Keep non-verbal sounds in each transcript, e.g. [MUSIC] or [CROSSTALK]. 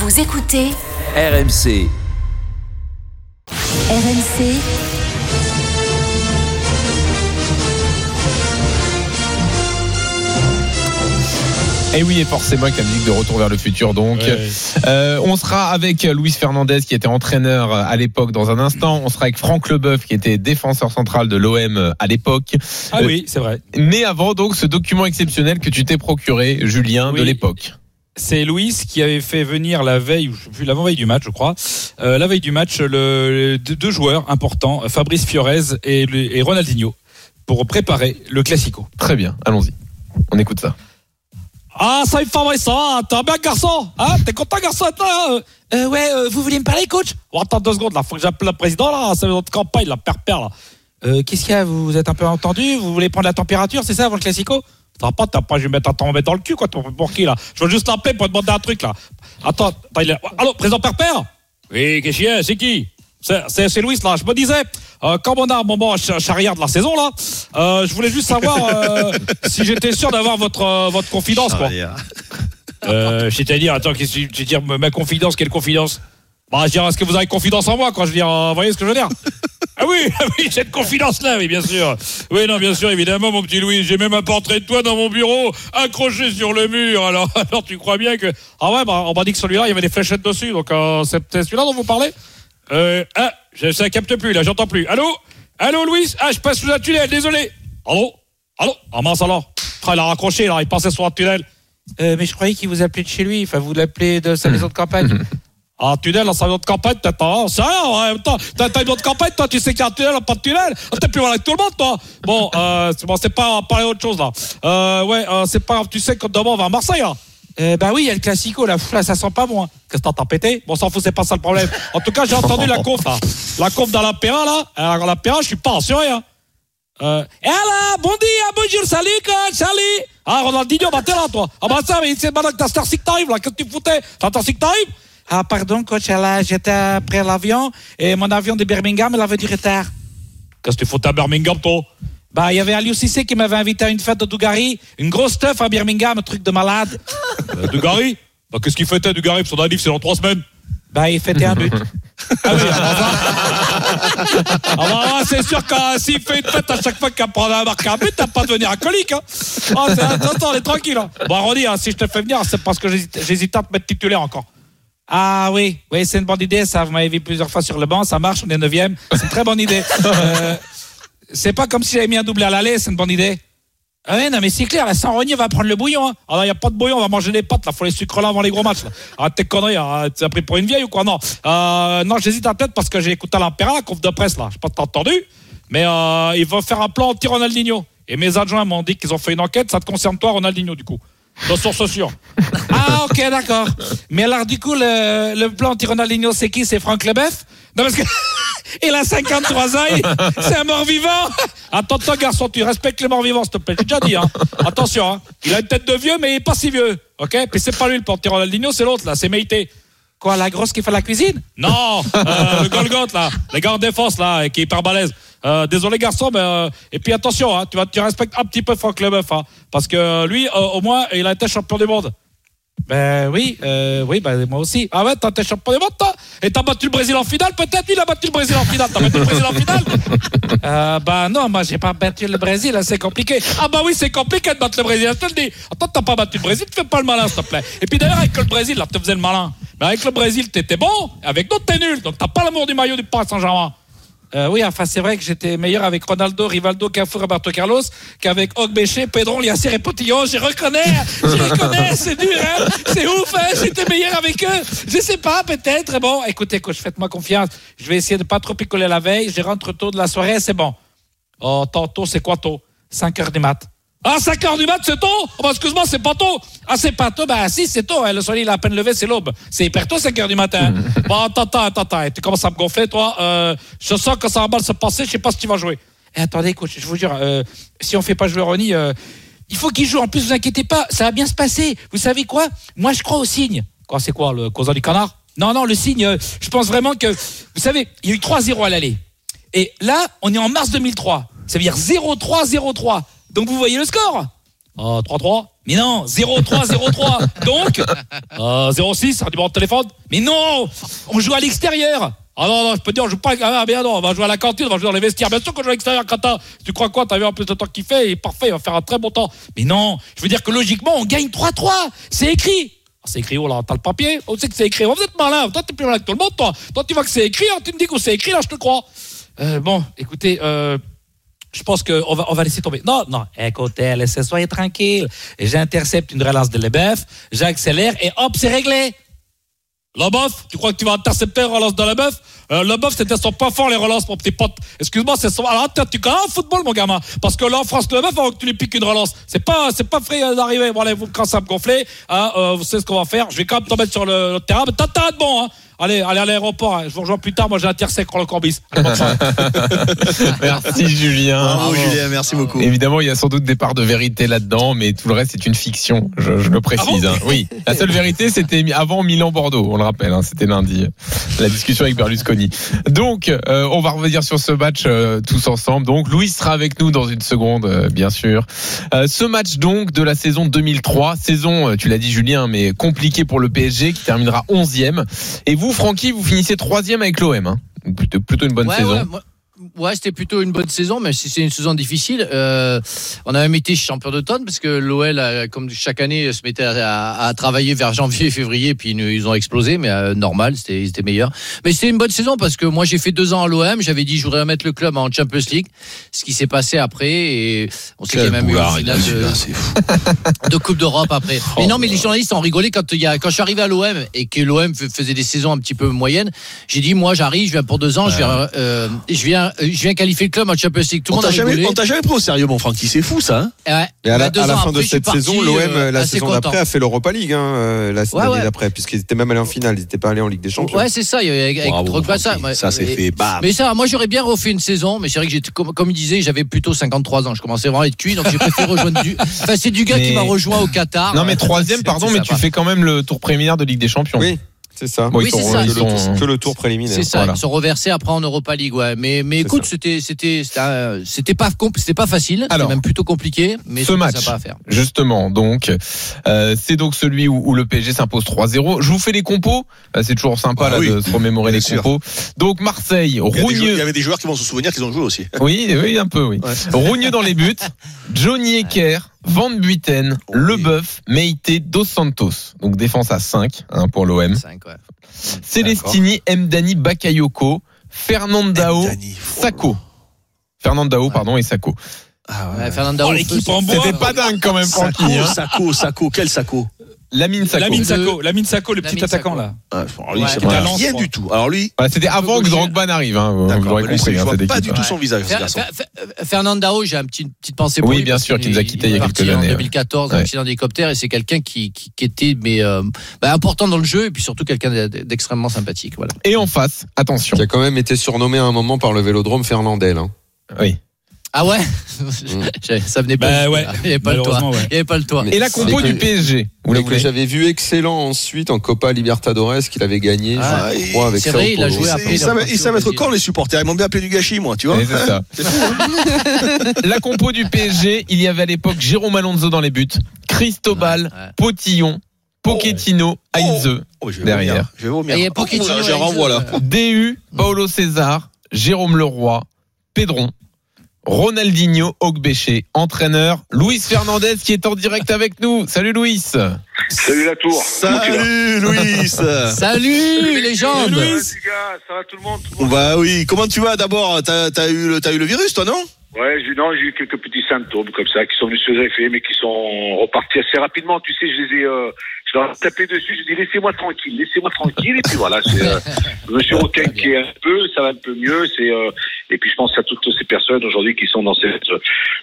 Vous écoutez RMC. RMC, Et oui, et forcément avec la musique de Retour vers le futur. Donc, Euh, on sera avec Luis Fernandez qui était entraîneur à l'époque dans un instant. On sera avec Franck Leboeuf qui était défenseur central de l'OM à l'époque. Ah Euh, oui, c'est vrai. Mais avant donc ce document exceptionnel que tu t'es procuré, Julien, de l'époque. C'est Louis qui avait fait venir la veille, ou je sais plus, l'avant-veille du match, je crois, euh, la veille du match, le, deux deux joueurs importants, Fabrice Fiorez et, le- et Ronaldinho, pour préparer le Classico. Très bien, allons-y. On écoute ça. Ah, ça, Fabrice, ça va T'es un bien garçon Hein T'es content, garçon hein euh, Ouais, euh, vous voulez me parler, coach? Oh, Attends deux secondes, là, faut que j'appelle le président, là, c'est notre campagne, la père-père, là. Euh, Qu'est-ce qu'il y a? Vous êtes un peu entendu? Vous voulez prendre la température, c'est ça, avant le Classico? T'as pas, t'as pas, je vais mettre un thermomètre dans le cul, quoi, pour qui, là? Je veux juste l'appeler pour te demander un truc, là. Attends, attends, il est... Allô, président père-père Oui, qu'est-ce qu'il y a? C'est qui? C'est, Louis, là. Je me disais, euh, comme on a un moment ch- charrière de la saison, là, euh, je voulais juste savoir euh, [LAUGHS] si j'étais sûr d'avoir votre, euh, votre confidence, quoi. Euh, c'est-à-dire, attends, qu'est-ce que tu veux dire, ma confidence, quelle confidence? Bah, je dirais, est-ce que vous avez confiance en moi, quoi Je veux dire, vous voyez ce que je veux dire? Ah oui, [LAUGHS] ah oui, cette confidence-là, oui, bien sûr. Oui, non, bien sûr, évidemment, mon petit Louis, j'ai même un portrait de toi dans mon bureau, accroché sur le mur. Alors, [LAUGHS] alors tu crois bien que... Ah ouais, bah, on m'a dit que celui-là, il y avait des fléchettes dessus, donc euh, c'est celui-là dont vous parlez euh, Ah, je, ça capte plus, là, j'entends plus. Allô? Allô, Louis? Ah, je passe sous un tunnel, désolé. Allô? Allô? Ah mince alors Ah, Il a raccroché, là, il passait sur un tunnel. Euh, mais je croyais qu'il vous appelait de chez lui. Enfin, vous l'appelez de sa [CLEARS THROAT] maison de campagne. Ah, tunnel sa maison de campagne, t'as pas. C'est rien, en même temps. T'as une de campagne, toi, tu sais qu'il y a un tunnel, pas de tunnel. Ah, T'es plus voilà avec tout le monde, toi. Bon, euh, c'est bon, c'est pas, parler autre chose, là. Euh, ouais, euh, c'est pas grave, tu sais que demain, on va à Marseille, là. Euh, bah oui, il y a le classico, là, Pff, là, ça sent pas bon. hein. Qu'est-ce que t'as pété? Bon, on s'en fout, c'est pas ça le problème. En tout cas, j'ai entendu la conf, là. La conf dans la là. Alors, la je suis pas assuré, hein. Euh, et là, bon dia, bonjour, salut, coach, salut. Ah, Ronaldinho, bah t'es là, toi. Ah, bah ça, mais c'est maintenant que t'as Star Sick t'arrives, là. Qu'est-ce que tu foutais? T'as Star Sick t'arrives Ah, pardon, coach, là, j'étais après l'avion et mon avion de Birmingham, il avait du retard. Qu'est-ce que tu foutais à Birmingham, toi? Bah, il y avait Aliou Cissé qui m'avait invité à une fête de Dugarry, une grosse stuff à Birmingham, un truc de malade. Euh, Bah, qu'est-ce qu'il fêtait, Dugarry? Son anniv, c'est dans trois semaines. Bah, il fêtait un but. [LAUGHS] Ah oui, ah bah, ouais, c'est sûr que euh, s'il fait une fête à chaque fois qu'il prend un marque un but, t'as pas devenir alcoolique. Hein. Ah, c'est, attends, on est tranquille. Hein. Bon, Ronny, hein, si je te fais venir, c'est parce que j'hésite à te mettre titulaire encore. Ah oui, oui, c'est une bonne idée. Ça, vous m'avez vu plusieurs fois sur le banc. Ça marche, on est neuvième. C'est une très bonne idée. [LAUGHS] Euh, c'est pas comme si j'avais mis un doublé à l'aller. C'est une bonne idée. Ah ouais, non, mais c'est clair, la Saint-Renier va prendre le bouillon. Hein. Alors, il n'y a pas de bouillon, on va manger des pâtes, là. Faut les sucres là avant les gros matchs. Là. Arrête tes conneries, hein. tu as pris pour une vieille ou quoi? Non, euh, non j'hésite à tête parce que j'ai écouté à l'Impéra, la conf de presse, là. Je sais pas si t'as entendu, mais euh, ils vont faire un plan anti-Ronaldinho. Et mes adjoints m'ont dit qu'ils ont fait une enquête, ça te concerne toi, Ronaldinho, du coup? De source sûre. Ah, ok, d'accord. Mais alors, du coup, le, le plan anti-Ronaldinho, c'est qui? C'est Franck Leboeuf Non, parce que. [LAUGHS] Il a 53 ans, c'est un mort-vivant. [LAUGHS] Attends, toi, garçon, tu respectes les morts-vivants, s'il te plaît. J'ai déjà dit, hein. Attention, hein. Il a une tête de vieux, mais il est pas si vieux. Ok? Puis c'est pas lui le portier Ronaldinho, c'est l'autre, là, c'est Meïté. Quoi, la grosse qui fait la cuisine? Non, euh, le Golgoth, là, les gars en défense, là, qui est hyper balèze. Euh, désolé, garçon, mais. euh, et puis attention, hein, tu, vas, tu respectes un petit peu Franck Leboeuf, hein, parce que lui, euh, au moins, il a été champion du monde. Ben oui, euh, oui, ben moi aussi. Ah ouais, t'as été champion du monde, toi? Et t'as battu le Brésil en finale, peut-être? Lui, il a battu le Brésil en finale. T'as battu le Brésil en finale? [LAUGHS] Euh, Ben non, moi, j'ai pas battu le Brésil, hein, c'est compliqué. Ah bah oui, c'est compliqué de battre le Brésil, je te le dis. Attends, t'as pas battu le Brésil, tu fais pas le malin, s'il te plaît. Et puis d'ailleurs, avec le Brésil, là, tu faisais le malin. Mais avec le Brésil, t'étais bon, avec d'autres, t'es nul. Donc t'as pas l'amour du maillot du Paris Saint-Germain. Euh, oui, enfin, c'est vrai que j'étais meilleur avec Ronaldo, Rivaldo, Cafu, Roberto Carlos qu'avec Ogbeche, Pedron, Liacer et Potillon. Je reconnais, je reconnais, c'est dur, hein. C'est ouf, hein. J'étais meilleur avec eux. Je sais pas, peut-être. Bon, écoutez, coach, faites-moi confiance. Je vais essayer de pas trop picoler la veille. Je rentre tôt de la soirée, c'est bon. Oh, tantôt, c'est quoi tôt? 5 heures du mat. Ah, 5 heures du mat, c'est tôt? Oh, bah, Excuse-moi, c'est pas tôt. Ah, c'est pas tôt Bah si, c'est tôt. hein. Le soleil, il a à peine levé, c'est l'aube. C'est hyper tôt, 5 heures du matin. [LAUGHS] bon, attends, attends, attends, attends. Tu commences à me gonfler, toi. Euh, je sens que ça va mal se passer. Je sais pas si tu vas jouer. Eh, attendez, coach, je vous jure, euh, si on fait pas jouer Ronnie, euh, il faut qu'il joue. En plus, vous inquiétez pas, ça va bien se passer. Vous savez quoi? Moi, je crois au signe. Quoi, c'est quoi, le causant du canard? Non, non, le signe, euh, je pense vraiment que... Vous savez, il y a eu 3-0 à l'aller. Et là, on est en mars 2003. Ça veut dire 0-3, 0-3. Donc vous voyez le score Ah, 3-3. Mais non, 03, 03. [LAUGHS] Donc, euh, 06, un numéro de téléphone. Mais non, on joue à l'extérieur. Ah non, non, je peux te dire, on joue pas. Ah, mais non, on va jouer à la cantine, on va jouer dans les vestiaires. Bien sûr qu'on joue à l'extérieur, Kata. Tu crois quoi? T'as vu un peu de temps qu'il fait et parfait, il va faire un très bon temps. Mais non, je veux dire que logiquement, on gagne 3-3. C'est écrit. Ah, C'est écrit, oh là, t'as le papier? On sait que c'est écrit. Oh, vous êtes malin, toi t'es plus malin que tout le monde, toi. Toi tu vois que c'est écrit, hein, tu me dis que c'est écrit, là je te crois. Euh, bon, écoutez, euh, je pense qu'on va, on va laisser tomber. Non, non, écoutez, laissez, soyez tranquille. J'intercepte une relance de Leboeuf, j'accélère et hop, c'est réglé. Leboeuf, tu crois que tu vas intercepter une relance de Leboeuf? Euh, Leboeuf, c'était son pas fort, les relances, mon petit pote. Excuse-moi, c'est son... Alors, attends, tu connais le football, mon gamin Parce que là, en France, Leboeuf, avant que tu lui piques une relance, c'est pas, c'est pas frais d'arriver. Bon, allez, vous commencez à me gonfler. Hein, euh, vous savez ce qu'on va faire. Je vais quand même tomber sur le, le terrain. Mais t'as t'as de bon, hein Allez, allez à l'aéroport. hein. Je vous rejoins plus tard. Moi, j'ai intercepté le Corbis. Allez, bonne soirée. [LAUGHS] Merci Julien. Bravo. Julien, merci beaucoup. Évidemment, il y a sans doute des parts de vérité là-dedans, mais tout le reste c'est une fiction. Je, je le précise. Ah hein. Oui, la seule vérité c'était avant Milan-Bordeaux. On le rappelle, hein, c'était lundi. La discussion avec Berlusconi. Donc, euh, on va revenir sur ce match euh, tous ensemble. Donc, Louis sera avec nous dans une seconde, euh, bien sûr. Ce match donc de la saison 2003, saison, tu l'as dit Julien, mais compliquée pour le PSG qui terminera 11e. Et vous, Francky, vous finissez troisième avec l'OM. Hein. Plutôt, plutôt une bonne ouais, saison. ouais, moi- ouais, c'était plutôt une bonne saison, mais si c'est une saison difficile. Euh, on a même été champion d'automne parce que l'OL, euh, comme chaque année, se mettait à, à- à travailler vers janvier, [LAUGHS] février, puis ils, nous- ils ont explosé, mais euh, normal, c'était ils étaient meilleurs. Mais c'était une bonne saison parce que moi j'ai fait deux ans à l'OM, j'avais dit je voudrais mettre le club en Champions League, ce qui s'est passé après, et on Quel même eu une finale de, [LAUGHS] de Coupe d'Europe après. Mais non, mais les journalistes ont rigolé quand y a, quand je suis arrivé à l'OM et que l'OM faisait des saisons un petit peu moyennes. J'ai dit, moi, j'arrive, je viens pour deux ans, je viens, euh, je viens, euh, je viens qualifier le club en Champions League. Tout le On monde a t'a jamais, rigolé. on t'a jamais pris au sérieux, mon Francky. C'est fou, ça. hein Ouais. Et à la, Bah, à la fin après, de cette parti, saison, l'OM, euh, la saison d'après, a fait l'Europa League, hein, euh, la Ouais, ouais. d'après, puisqu'ils étaient même allés en finale, ils n'étaient pas allés en Ligue des Champions. Ouais, c'est ça. il y avait- Avec Bravo, ça. Ça, c'est fait. Bam. Mais ça, moi, j'aurais bien refait une saison, mais c'est vrai que j'étais, comme, comme il disait, j'avais plutôt 53 ans. Je commençais vraiment à être cuit, donc j'ai préféré [LAUGHS] rejoindre du. Enfin, c'est du gars Mais- qui m'a rejoint au Qatar. Non mais troisième, pardon, mais tu fais quand même le tour préliminaire de Ligue des Champions. Oui, c'est ça. Bon, ils Oui, sont- c'est ça. ils que, le sont- tour, que le tour préliminaire. C'est ça, Voilà. ils sont reversés après en Europa League, ouais. Mais, mais écoute, c'était, c'était, c'était, pas, c'était pas facile. C'était Alors, même plutôt compliqué, mais ce match. sympa à faire. Justement, donc euh, c'est donc celui où, où le PSG s'impose 3-0. Je vous fais les compos, Euh, c'est toujours sympa Ah là, oui, de se remémorer bien les sûr. compos. Donc Marseille, joueurs, il y Rougneux, avait des joueurs qui vont se souvenir qu'ils ont joué aussi. oui, oui, un peu, oui. Rougneux dans les buts, Johnny Ecker, Van Buiten, Oui. Leboeuf, Meite, Dos Santos. Donc défense à 5 hein, pour l'OM. Ouais. Celestini, Mdani, Bakayoko, Fernandao. Sako. Fernandao, pardon, et Sako. Ah Ouais, Fernando Oh, l'équipe en bois. C'était pas dingue quand même, Francky. Sako, Hein. Sako, Sako, quel Sako? Lamine Sako. Lamine Le- Sako, Lamine Sako, le petit attaquant là. Ah, lui, Qui rien du tout. Alors lui, C'était avant que. Drogba n'arrive, hein, vous d'accord, lui, je hein, vois pas équipe. du tout son visage, Fernandao, j'ai une petite, petite pensée pour Oui, lui. bien parce sûr, qu'il nous a quittés il y a quelques années, En ouais. 2014, Ouais. accident d'hélicoptère, et c'est quelqu'un qui, qui, qui était mais, euh, bah, important dans le jeu, et puis surtout quelqu'un d'e- d'extrêmement sympathique. Voilà. Et en face, attention. Qui a quand même été surnommé à un moment par le vélodrome Fernandel. hein. Oui. Ah ouais [LAUGHS] Ça venait pas. Bah ouais. Il n'y avait pas le toit. Malheureusement, ouais. Il n'y avait pas le toit. Mais- Et la compo du PSG, que j'avais vu excellent ensuite en Copa Libertadores qu'il avait gagné, Ah, je crois, avec c'est Sao vrai, il a joué après, Ils savent être cons, les supporters? Ils m'ont bien appelé du gâchis, moi, tu vois. Ça. [LAUGHS] La compo du PSG, il y avait à l'époque Jérôme Alonso dans les buts, Cristobal, Ouais, ouais. Potillon, Pochettino, Heinze, Oh, je vais Derrière. Je vais vomir. Et il y a Pochettino, Oh, là. euh, DU, Paulo César, Jérôme Leroy, Pedron, Ronaldinho, Ogbéché, entraîneur, Luis Fernandez qui est en direct avec nous. Salut Luis. Salut la tour. Salut, Louis. [LAUGHS] Salut, légende Ça va, les gars? Ça va tout le monde, tout le monde? Bah oui, comment tu vas d'abord? T'as t'as eu, le- t'as eu le virus, toi, non? Ouais, j'ai non, j'ai eu quelques petits symptômes comme ça qui sont venus se greffer, mais qui sont repartis assez rapidement. Tu sais, je les ai, euh, je leur ai tapé dessus. Je dis laissez-moi tranquille, laissez-moi tranquille. Et puis voilà, c'est, euh, je me suis requinqué un peu, ça va un peu mieux. C'est euh, et puis je pense à toutes ces personnes aujourd'hui qui sont dans cette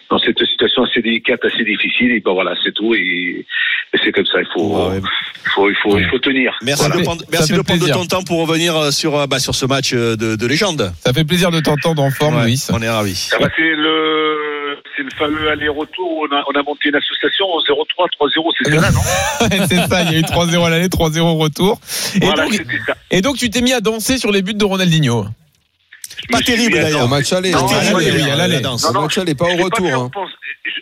dans cette situation assez délicate, assez difficile. Et ben voilà, c'est tout. Et, et c'est comme ça. Il faut, Ouais. il faut, il faut, il faut tenir. Merci Voilà. de prendre, merci de, prendre de ton temps pour revenir euh, sur, euh, bah, sur ce match euh, de, de légende. Ça fait plaisir de t'entendre en forme, Ouais, Luis. on est ravis. Ça va, c'est le, c'est le fameux aller-retour où on a, on a monté une association au 03 3-0, c'est ça, non? [LAUGHS] C'est ça, il y a eu 3-0 à l'aller, 3-0 au retour. Et, Voilà, donc, c'était ça. et donc tu t'es mis à danser sur les buts de Ronaldinho. Pas terrible, d'ailleurs. Au match aller, Non, oui, à l'aller. la danse. Au match aller, pas au retour. hein.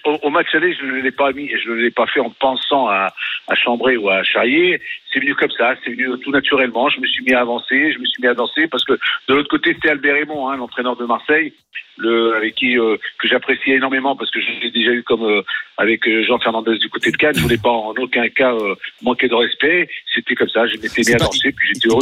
Au, au match aller, je ne l'ai pas mis, je ne l'ai pas fait en pensant à, à Chambray ou à Charrier. C'est venu comme ça, c'est venu tout naturellement. Je me suis mis à avancer, je me suis mis à danser parce que de l'autre côté, c'était Albert Raymond, hein, l'entraîneur de Marseille, le, avec qui euh, que j'appréciais énormément parce que je l'ai déjà eu comme euh, avec euh, Jean Fernandez du côté de Cannes. Je voulais pas en aucun cas euh, manquer de respect. C'était comme ça, je m'étais mis à pas- danser, puis j'étais heureux,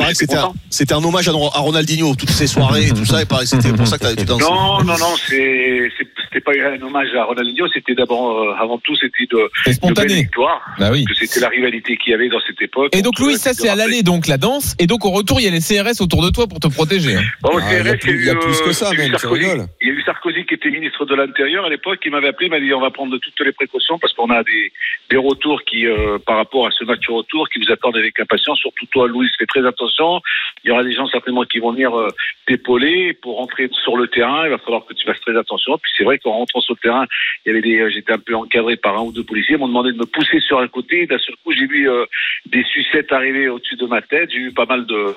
c'était un, hommage à, à Ronaldinho, toutes ces soirées et tout ça. Que c'était pour ça que tu dansais. Non, non, non, c'est, c'est- c'était pas un hommage à Ronaldinho, c'était d'abord, euh, avant tout, c'était de, C'est de belles spontané. victoires. Bah oui. Que c'était la rivalité qu'il y avait dans cette époque. Et donc Louis, ça l'équipe de c'est à l'aller donc la danse et donc au retour il y a les CRS autour de toi pour te protéger. Bon, il y a plus- il y a eu, plus que euh, ça, même, Sarkozy. Il y a eu Sarkozy qui était ministre de l'Intérieur à l'époque, qui m'avait appelé, il m'a dit on va prendre toutes les précautions parce qu'on a des, des retours qui, euh, par rapport à ce match retour, qui vous attendent avec impatience. Surtout toi, Louis, fais très attention. Il y aura des gens certainement qui vont venir euh, t'épauler pour rentrer sur le terrain. Il va falloir que tu fasses très attention. Puis c'est vrai qu'en rentrant sur le terrain, il y avait des, euh, j'étais un peu encadré par un ou deux policiers. Ils m'ont demandé de me pousser sur un côté. D'un seul coup, j'ai vu euh, des sucettes arriver au-dessus de ma tête. J'ai eu pas mal de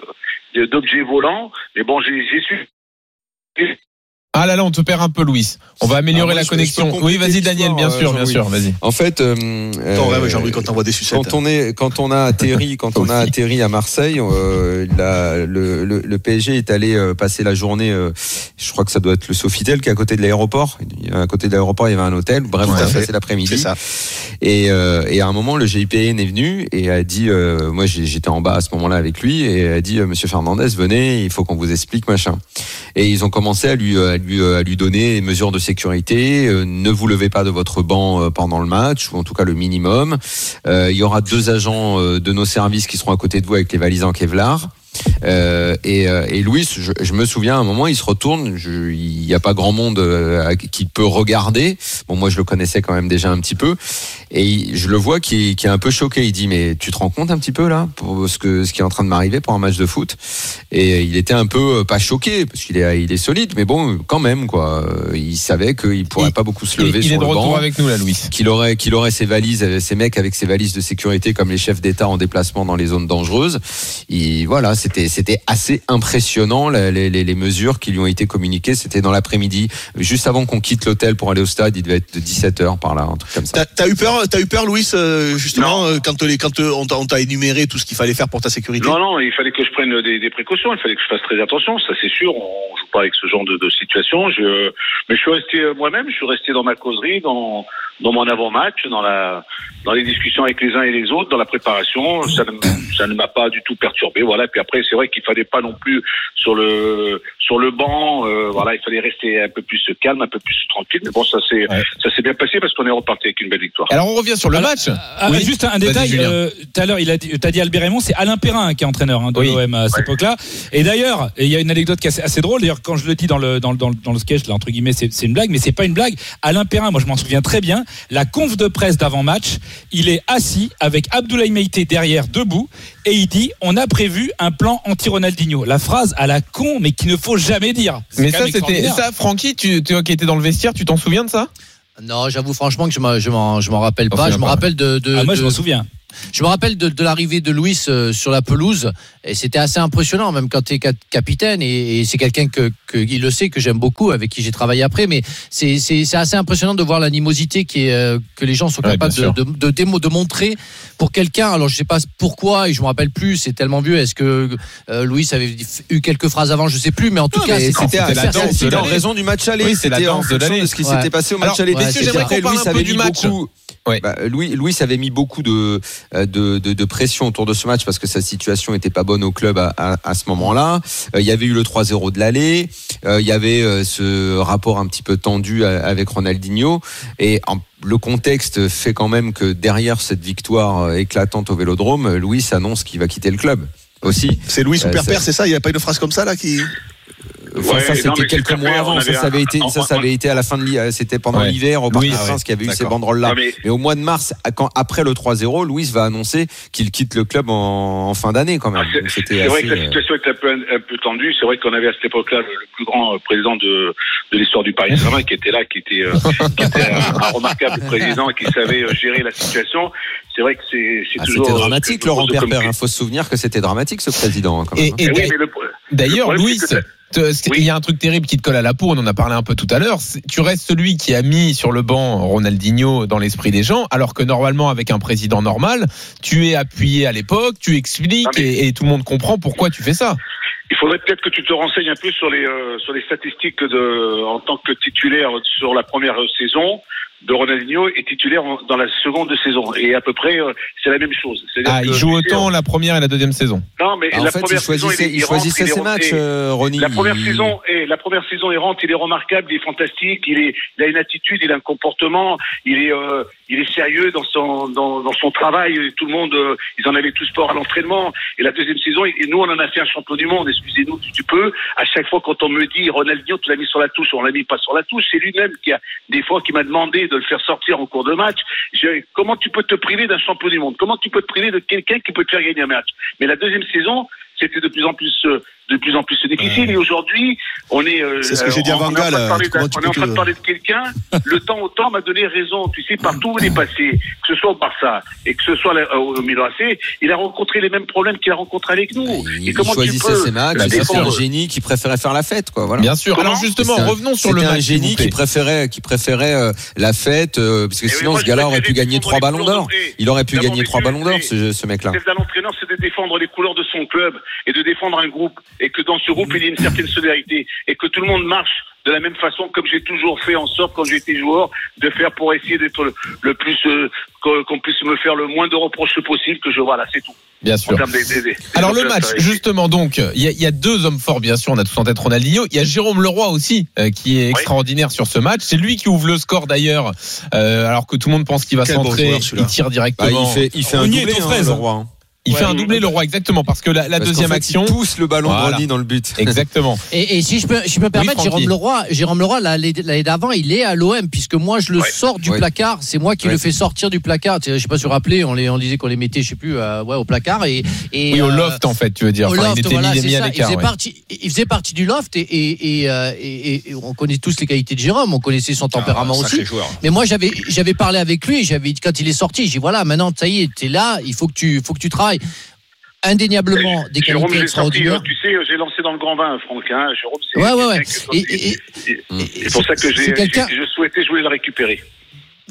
d'objets volants. Mais bon, j'ai su. Ah là là, on te perd un peu Louis. On va améliorer Ah, moi, la connexion. Oui, vas-y Daniel, bien sûr, bien euh, sûr, vas-y. En fait, euh, T'en euh, quand t'envoies des sucettes. quand on est quand on a atterri quand on a atterri à Marseille, euh, la- le, le, le PSG est allé passer la journée. euh, je crois que ça doit être le Sofitel qui est à côté de l'aéroport. À côté de l'aéroport, il y avait un hôtel. Bref, on a passé l'après-midi. C'est ça. Et, euh, et à un moment, le GIPN est venu et a dit, euh, moi j'étais en bas à ce moment-là avec lui, et a dit, euh, Monsieur Fernandez, venez, il faut qu'on vous explique machin. Et ils ont commencé à lui, à lui, à lui donner mesures de sécurité. euh, ne vous levez pas de votre banc euh, pendant le match, ou en tout cas le minimum. Euh, il y aura deux agents euh, de nos services qui seront à côté de vous avec les valises en Kevlar. Euh, et, euh, et Louis, je, je me souviens à un moment, il se retourne. il n'y a pas grand monde euh, qui peut regarder. Bon, moi, je le connaissais quand même déjà un petit peu, et il- je le vois qui est, qui est un peu choqué. Il dit mais tu te rends compte un petit peu là pour ce que ce qui est en train de m'arriver pour un match de foot? Et il était un peu euh, pas choqué parce qu'il est il est solide, mais bon, quand même quoi. Il savait qu'il pourrait Il- pas beaucoup se Il, lever il est sur de le retour banc avec nous là, Louis. qu'il aurait qu'il aurait ses valises, ses mecs avec ses valises de sécurité comme les chefs d'État en déplacement dans les zones dangereuses. Et voilà, c'était c'était assez impressionnant les, les, les mesures qui lui ont été communiquées. C'était dans l'après-midi, juste avant qu'on quitte l'hôtel pour aller au stade. Il devait être de 17 h par là, un truc comme ça. T'as eu peur, t'as eu peur, Louis, euh, justement, euh, quand, les, quand euh, on t'a- énuméré tout ce qu'il fallait faire pour ta sécurité? Non, non, il fallait que je prenne des, des précautions, il fallait que je fasse très attention, ça c'est sûr, on joue pas avec ce genre de, de situation. Je, mais je suis resté moi-même, je suis resté dans ma causerie, dans, dans mon avant-match, dans, la, dans les discussions avec les uns et les autres, dans la préparation. Ça ne, ça ne m'a pas du tout perturbé. Voilà. Puis après, c'est vrai qu'il fallait pas non plus sur le sur le banc. euh, voilà, il fallait rester un peu plus calme, un peu plus tranquille. Mais bon, ça s'est Ouais. ça s'est bien passé parce qu'on est reparti avec une belle victoire. Alors on revient sur le Alors, match. Ah, Oui. Juste un, détail. Euh, Tout à l'heure, il a dit, t'as dit Albert Raymond, c'est Alain Perrin qui est entraîneur hein, de Oui. l'OM à cette époque-là. Et d'ailleurs, il y a une anecdote qui est assez, assez drôle. D'ailleurs, quand je le dis dans le dans le dans le, dans le sketch, là, entre guillemets, c'est c'est une blague, mais c'est pas une blague. Alain Perrin, moi je m'en souviens très bien. La conf de presse d'avant-match, il est assis avec Abdoulaye Meïté derrière, debout, et il dit on a prévu un plan anti-Ronaldinho. La phrase à la con, mais qu'il ne faut jamais dire. Mais ça, c'était ça, Francky, tu, tu qui étais dans le vestiaire, tu t'en souviens de ça? Non, j'avoue franchement que je m'en, je m'en, je m'en rappelle pas. Je me rappelle de, de, Ah, moi, je de- m'en souviens. Je me rappelle de, de l'arrivée de Louis euh, sur la pelouse et c'était assez impressionnant, même quand tu es capitaine et, et c'est quelqu'un que, que il le sait que j'aime beaucoup, avec qui j'ai travaillé après. Mais c'est, c'est, c'est assez impressionnant de voir l'animosité qui est, euh, que les gens sont Ouais, capables de, sûr. de, de, démo- de montrer pour quelqu'un. Alors je sais pas pourquoi et je me rappelle plus. C'est tellement vieux. Est-ce que euh, Louis avait eu quelques phrases avant Je sais plus, mais en tout Non, cas c'était c'était la danse en l'année. raison du match aller. Oui, c'est la C'était en danse de de ce qui Ouais. s'était passé au match aller. ouais, messieurs, c'est j'aimerais ça. qu'on Après, parle Louis un peu avait du match. beaucoup. Ouais. Bah, Louis, Louis avait mis beaucoup de, euh, de, de, de pression autour de ce match parce que sa situation était pas bonne au club à, à, à ce moment-là. Euh, il y avait eu le 3-0 de l'aller. Euh, il y avait euh, ce rapport un petit peu tendu à- avec Ronaldinho. Et en- le contexte fait quand même que derrière cette victoire éclatante au Vélodrome, Louis annonce qu'il va quitter le club aussi. C'est Louis ou Euh, Père, c'est ça? Il n'y a pas une phrase comme ça là qui. Enfin, Ouais, ça c'était quelques mois clair, avant. Ça, avait ça avait un- été, ça, ça avait été à la fin de l'hiver. C'était pendant Ouais. l'hiver au Parc des Princes qui avait eu ces banderoles là. Non, mais- Mais au mois de mars, quand, après le 3-0, Louis va annoncer qu'il quitte le club en, en fin d'année quand même. Ah, c'est- Donc, c'était C'est vrai que la euh, situation était un peu, un peu tendue. C'est vrai qu'on avait à cette époque-là le, le plus grand euh, président de, de l'histoire du Paris Saint-Germain qui était là, qui était, euh, [LAUGHS] qui était un, un remarquable président qui savait euh, gérer la situation. C'est vrai que c'est c'est ah, toujours. c'était dramatique, Laurent Perper. comme- Il faut se souvenir que c'était dramatique ce président. hein, quand même, Et, hein. et Eh d'ailleurs, Louis, il y a un truc terrible qui te colle à la peau, on en a parlé un peu tout à l'heure. Tu restes celui qui a mis sur le banc Ronaldinho dans l'esprit des gens, alors que normalement, avec un président normal, tu es appuyé à l'époque, tu expliques Ah, mais- et, et tout le monde comprend pourquoi tu fais ça. Il faudrait peut-être que tu te renseignes un peu sur les euh, sur les statistiques de en tant que titulaire sur la première saison de Ronaldinho et titulaire en- dans la seconde saison et à peu près euh, c'est la même chose. Ah, que, il joue autant la première et la deuxième saison. Non, mais Ah, la fait, il première saison, choisissait, il, il il rentre, choisissait il est- ses matchs, euh, Ronnie. La première Il- saison, et la première saison, il rentre, il est remarquable, il est fantastique, il est, il a une attitude, il a un comportement, il est, euh, il est sérieux dans son, dans, son travail. Tout le monde, euh, ils en avaient tout sport à l'entraînement. Et la deuxième saison, et nous, on en a fait un champion du monde. Excusez-nous, si tu peux. À chaque fois, quand on me dit Ronaldinho, tu l'as mis sur la touche, on l'a mis pas sur la touche. C'est lui-même qui a des fois qui m'a demandé de le faire sortir en cours de match. Comment tu peux te priver d'un champion du monde? Comment tu peux te priver de quelqu'un qui peut te faire gagner un match? Mais la deuxième saison, c'était de plus en plus euh, de plus en plus difficile et aujourd'hui on est euh, C'est ce que j'ai dit on- à Van on est en train de Gaal, parler tu de quelqu'un [LAUGHS] le temps au temps m'a donné raison tu sais partout où il est passé que ce soit au Barça et que ce soit là, au Milan AC il a rencontré les mêmes problèmes qu'il a rencontrés avec nous Il, et comment tu choisissait peux ses matchs. C'était un génie qui préférait faire la fête, quoi. Voilà. Bien sûr. Comment Alors justement, revenons sur le match. un génie qui préférait, qui préférait euh, la fête, euh, parce que Et oui, sinon ce gars-là aurait pu gagner trois ballons d'or. Il aurait pu gagner trois tu- ballons d'or, ce, mec-là. Le d'un entraîneur, c'est de défendre les couleurs de son club et de défendre un groupe et que dans ce groupe, il y ait une certaine solidarité et que tout le monde marche de la même façon comme j'ai toujours fait en sorte quand j'étais joueur de faire pour essayer d'être le, le plus euh, qu'on puisse me faire le moins de reproches possible que je voilà c'est tout Bien en sûr. termes des- des- des- Alors le match, justement, donc, il y, a- il y a deux hommes forts, bien sûr, on a tous en tête Ronaldinho. Il y a Jérôme Leroy aussi, euh, qui est extraordinaire sur ce match. C'est lui qui ouvre le score d'ailleurs, euh, alors que tout le monde pense qu'il va bon celui-là. il tire Bah, directement. il fait, il fait un doublé, aux hein, fraises, le roi. Il fait un doublé Leroy, exactement, parce que la, la Parce qu'en deuxième fait, action. Il pousse le ballon Voilà. de dans le but. Exactement. Et, et si je peux, je peux me permettre. Jérôme Leroy, Jérôme Leroy, l'année d'avant, il est à l'OM, puisque moi, je le Ouais. sors du Ouais. placard. C'est moi qui Ouais. le fais sortir du placard. Je sais pas si vous vous rappelez, on, les, on disait qu'on les mettait, je sais plus, euh, ouais, au placard. Et, et, Oui, au euh, loft, en fait, tu veux dire. au Enfin, loft, il était voilà, mis, c'est mis à ça. Il faisait, ouais. partie, il faisait partie du loft et, et, et, euh, et- et on connaît tous les qualités de Jérôme, on connaissait son tempérament Ah, sacré aussi. Mais moi, j'avais, j'avais parlé avec lui, j'avais dit, quand il est sorti, j'ai dit, voilà, maintenant, ça y est, t'es là, il faut que tu, faut que tu travailles. Indéniablement, des qualités extraordinaires. euh, tu sais, j'ai lancé dans le grand vin, Franck. Hein. Jérôme, c'est Ouais, ouais, ouais. Et- et- et- Et- C'est pour ça que j'ai- je souhaitais, je voulais le récupérer.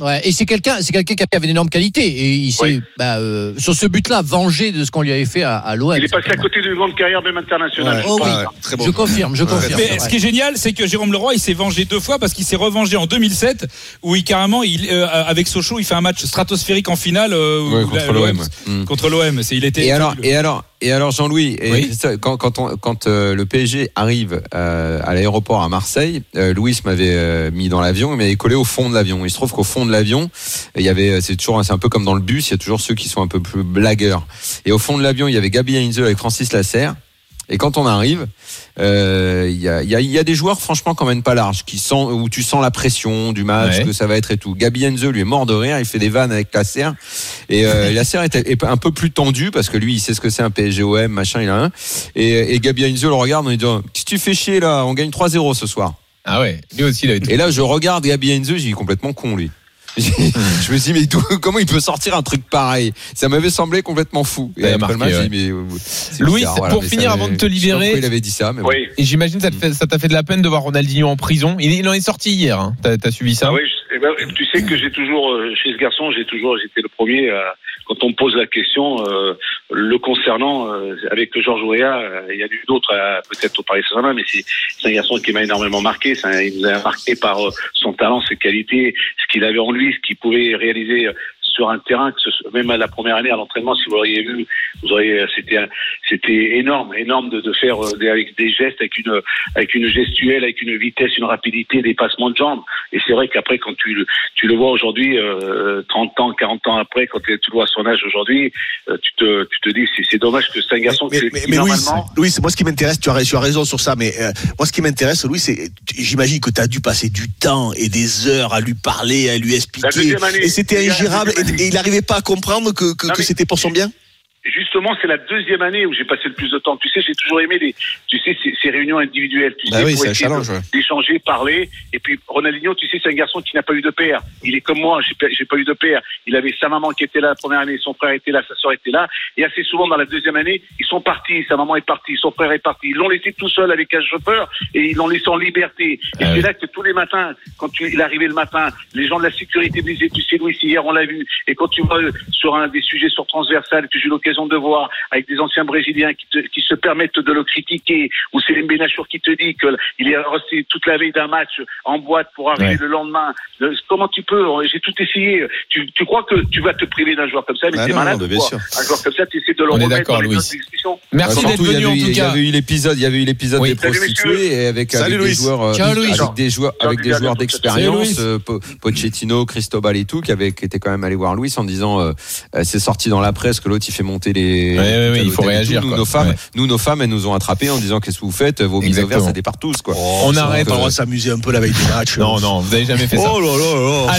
Ouais, et c'est quelqu'un, c'est quelqu'un qui avait d'énormes qualités et il s'est, Oui. bah, euh, sur ce but-là, vengé de ce qu'on lui avait fait à, à l'OM. Il est passé à côté d'une grande carrière, même internationale. Ouais. Oh oui, Ouais, très bon. je confirme, je confirme. Mais ce qui est génial, c'est que Jérôme Leroy, il s'est vengé deux fois parce qu'il s'est revengé en 2007, où il carrément, il, euh, avec Sochaux, il fait un match stratosphérique en finale euh, contre l'OM. Contre l'OM, c'est il était. Et alors, fabuleux. et alors, et alors, Jean-Louis, Oui. Quand, quand, on- quand euh, le PSG arrive euh, à l'aéroport à Marseille, euh, Louis m'avait euh, mis dans l'avion, il m'avait collé au fond de l'avion. Il se trouve qu'au fond de l'avion, il y avait, c'est toujours, c'est un peu comme dans le bus, il y a toujours ceux qui sont un peu plus blagueurs. Et au fond de l'avion, il y avait Gabi Heinze avec Francis Lasserre. Et quand on arrive, euh, il y, a, il y, a, il y a des joueurs franchement quand même pas larges, qui sent, où tu sens la pression du match, Ouais. que ça va être et tout. Gabi Heinze lui est mort de rire, il fait des vannes avec Lasser. Et euh, [LAUGHS] Lasser est, est un peu plus tendu parce que lui, il sait ce que c'est un PSG-OM, machin, il a un. Et, et Gabi Heinze le regarde en lui disant Qu'est-ce que tu fais chier là? On gagne 3-0 ce soir. Ah ouais, lui aussi, il a été. Et là, je regarde Gabi Heinze, j'ai dit complètement con lui. [LAUGHS] je me suis dit, mais comment il peut sortir un truc pareil? Ça m'avait semblé complètement fou. Et après le match, j'ai dit, mais, euh, Louis, bizarre, pour mais finir, avant de te libérer- il avait dit ça, mais bon. Oui. Et j'imagine que ça fait- t'a fait de la peine de voir Ronaldinho en prison. Il, il en est sorti hier. Hein. T'as, t'as suivi ça? Ah oui, je- eh ben, tu sais que j'ai toujours, euh, chez ce garçon, j'ai toujours, j'étais le premier, euh, quand on pose la question, euh, le concernant, euh, avec Georges Ouéa, euh, il y a d'autres, peut-être au Paris Saint-Germain, mais c'est, un garçon qui m'a énormément marqué, il nous a marqué par son talent, ses qualités, ce qu'il avait en lui, ce qu'il pouvait réaliser sur un terrain, que ce même à la première année à l'entraînement, si vous l'auriez vu, vous auriez, c'était, c'était énorme, énorme de, de faire euh, des, avec des gestes, avec une, avec une gestuelle, avec une vitesse, une rapidité, des passements de jambes. Et c'est vrai qu'après, quand tu, le- tu le vois aujourd'hui, euh, 30 ans, 40 ans après, quand tu le vois à son âge aujourd'hui, euh, tu, te, tu te dis, c'est, c'est dommage que c'est un garçon mais, qui, mais, qui, mais Louis, normalement. Louis, moi ce qui m'intéresse, tu as, tu as raison sur ça, mais euh, moi ce qui m'intéresse, Louis, c'est, j'imagine que tu as dû passer du temps et des heures à lui parler, à lui expliquer, année. et c'était ingérable, deuxième et, il n'arrivait pas à comprendre que, que, que c'était pour son bien. Justement, c'est la deuxième année où j'ai passé le plus de temps. Tu sais, j'ai toujours aimé les, tu sais, ces, ces réunions individuelles. Tu Bah sais, oui, pour essayer ouais. d'échanger, parler. Et puis Ronaldinho, tu sais, c'est un garçon qui n'a pas eu de père. Il est comme moi, j'ai pas, eu de père. Il avait sa maman qui était là la première année, son frère était là, sa soeur était là. Et assez souvent dans la deuxième année, ils sont partis. Sa maman est partie, son frère est parti. Ils l'ont laissé tout seul avec un chauffeur et ils l'ont laissé en liberté. Et Ah c'est là que tous les matins, quand tu, il arrivait le matin, les gens de la sécurité disaient, tu sais, Louis, hier on l'a vu. Et quand tu vas euh, sur un des sujets sur transversal que j'ai eu l'occasion de voir avec des anciens brésiliens qui, te- qui se permettent de le critiquer, ou c'est Benachour qui te dit qu'il est resté toute la veille d'un match en boîte pour arriver Ouais. le lendemain. Le- comment tu peux J'ai tout essayé. Tu, tu crois que tu vas te priver d'un joueur comme ça, mais Ah non, malade non, bien sûr. Un joueur comme ça, tu essaies de le On remettre dans les Louis. d'exécution. Merci d'être il y venu avait en tout Il y cas. avait eu l'épisode, il y avait eu l'épisode Oui. des Salut, prostituées et avec, Salut, avec des Louis. joueurs, euh, Ciao, Louis. avec des joueurs, avec des joueurs d'expérience, euh, Pochettino, Cristobal et tout, qui avait, qui était quand même allé voir Louis en disant, euh, euh, c'est sorti dans la presse que l'autre il fait monter les. Ouais, ouais, il faut réagir, tout. Nous, nos femmes, Ouais. nous, nos femmes, elles nous ont attrapés en disant qu'est-ce que vous faites, vos mises au vert, Exactement. ça départ tous, quoi. On On arrête. va s'amuser un peu la veille du match. Non, non, vous n'avez jamais fait ça. Oh là là là.